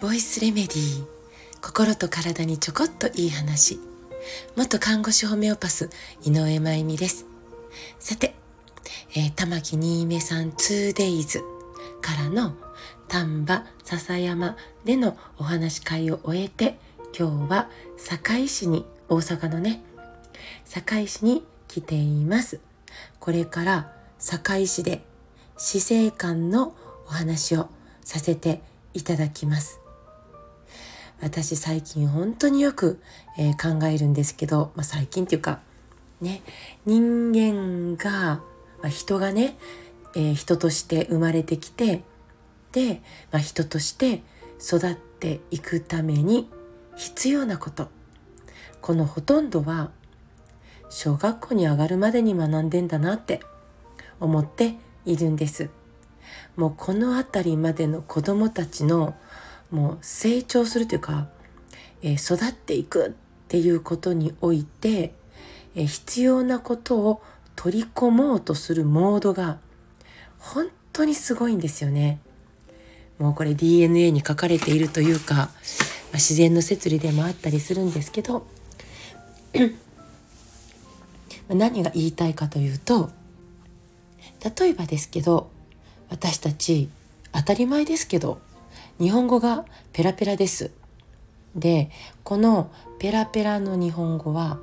ボイスレメディー。心と体にちょこっといい話。元看護師ホメオパス井上真由美です。さて、えー、玉木新芽さん 2days からの丹波篠山でのお話会を終えて今日は堺市に大阪のね堺市に来ています。これから堺市で死生観のお話をさせていただきます。私最近本当によく、えー、考えるんですけど、まあ、最近っていうかね人間が、まあ、人がね、えー、人として生まれてきてで、まあ、人として育っていくために必要なこと。このほとんどは小学校に上がるまでに学んでんだなって思っているんです。もうこの辺りまでの子供たちのもう成長するというか、えー、育っていくっていうことにおいて、えー、必要なことを取り込もうとするモードが本当にすごいんですよね。もうこれ DNA に書かれているというか、まあ、自然の摂理でもあったりするんですけど何が言いたいかというと例えばですけど私たち当たり前ですけど日本語がペラペラです。でこのペラペラの日本語は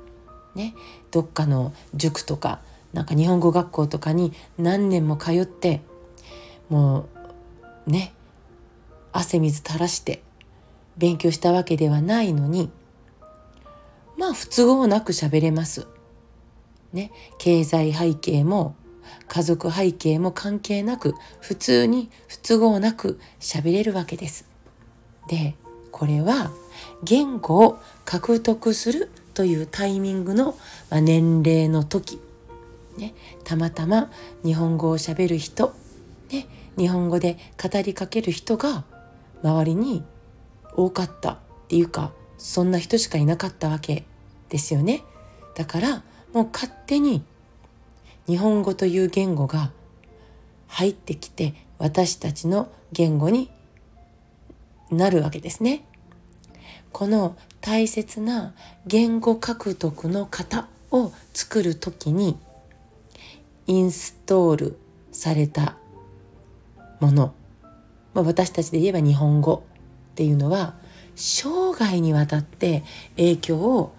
ねどっかの塾とかなんか日本語学校とかに何年も通ってもうね汗水垂らして勉強したわけではないのにまあ不都合なく喋れます。ね経済背景も家族背景も関係なく普通に不都合なく喋れるわけです。でこれは言語を獲得するというタイミングのま年齢の時、ね、たまたま日本語をしゃべる人、ね、日本語で語りかける人が周りに多かったっていうかそんな人しかいなかったわけですよね。だからもう勝手に日本語という言語が入ってきて私たちの言語になるわけですね。この大切な言語獲得の型を作る時にインストールされたもの、まあ、私たちで言えば日本語っていうのは生涯にわたって影響を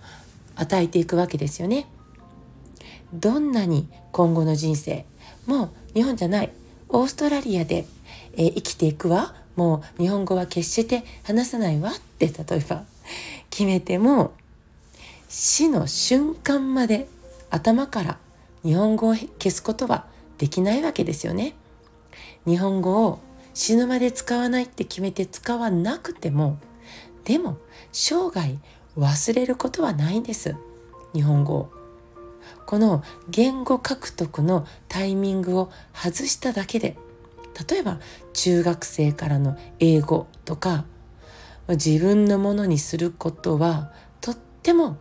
与えていくわけですよね。どんなに今後の人生もう日本じゃないオーストラリアで、えー、生きていくわもう日本語は決して話さないわって例えば決めても死の瞬間まで頭から日本語を消すことはできないわけですよね。日本語を死ぬまで使わないって決めて使わなくてもでも生涯忘れることはないんです日本語を。この言語獲得のタイミングを外しただけで例えば中学生からの英語とか自分のものにすることはとっても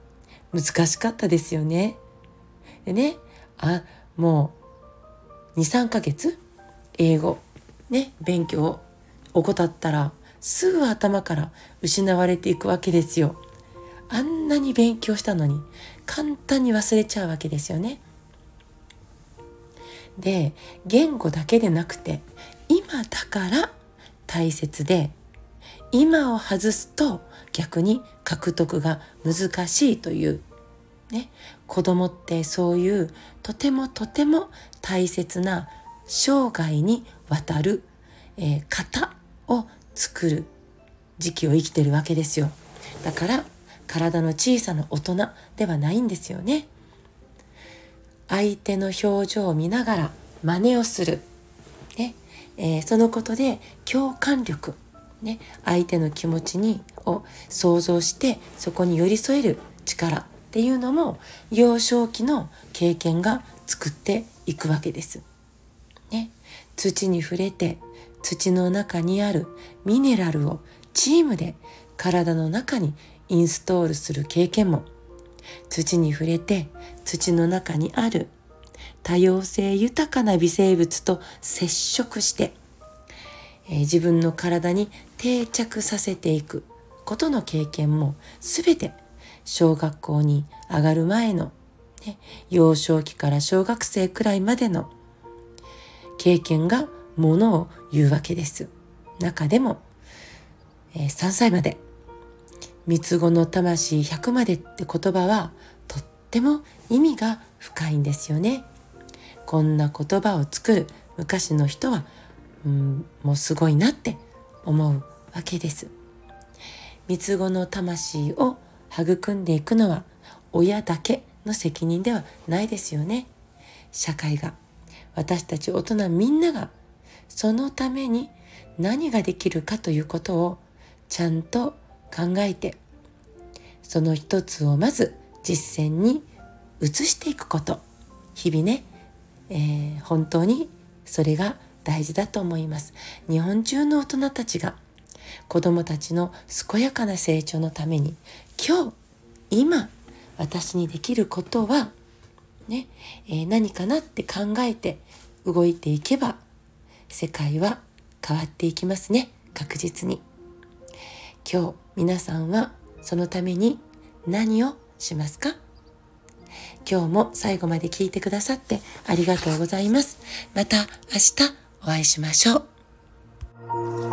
難しかったですよね。でねあもう23ヶ月英語ね勉強を怠ったらすぐ頭から失われていくわけですよ。あんなに勉強したのに簡単に忘れちゃうわけですよね。で言語だけでなくて今だから大切で今を外すと逆に獲得が難しいというね子供ってそういうとてもとても大切な生涯にわたる、えー、型を作る時期を生きてるわけですよだから体の小さな大人ではないんですよね。相手の表情を見ながら真似をする。ねえー、そのことで共感力、ね、相手の気持ちにを想像してそこに寄り添える力っていうのも幼少期の経験が作っていくわけです。ね、土に触れて土の中にあるミネラルをチームで体の中にインストールする経験も土に触れて土の中にある多様性豊かな微生物と接触して、えー、自分の体に定着させていくことの経験も全て小学校に上がる前の、ね、幼少期から小学生くらいまでの経験がものを言うわけです。中でも、えー、3歳まで三つ子の魂100までって言葉はとっても意味が深いんですよね。こんな言葉を作る昔の人は、うん、もうすごいなって思うわけです。三つ子の魂を育んでいくのは親だけの責任ではないですよね。社会が私たち大人みんながそのために何ができるかということをちゃんと考えてその一つをまず実践に移していくこと。日々ね、えー、本当にそれが大事だと思います。日本中の大人たちが子どもたちの健やかな成長のために今日今私にできることはね、えー、何かなって考えて動いていけば世界は変わっていきますね。確実に。今日皆さんはそのために何をしますか？今日も最後まで聞いてくださってありがとうございます。また明日お会いしましょう。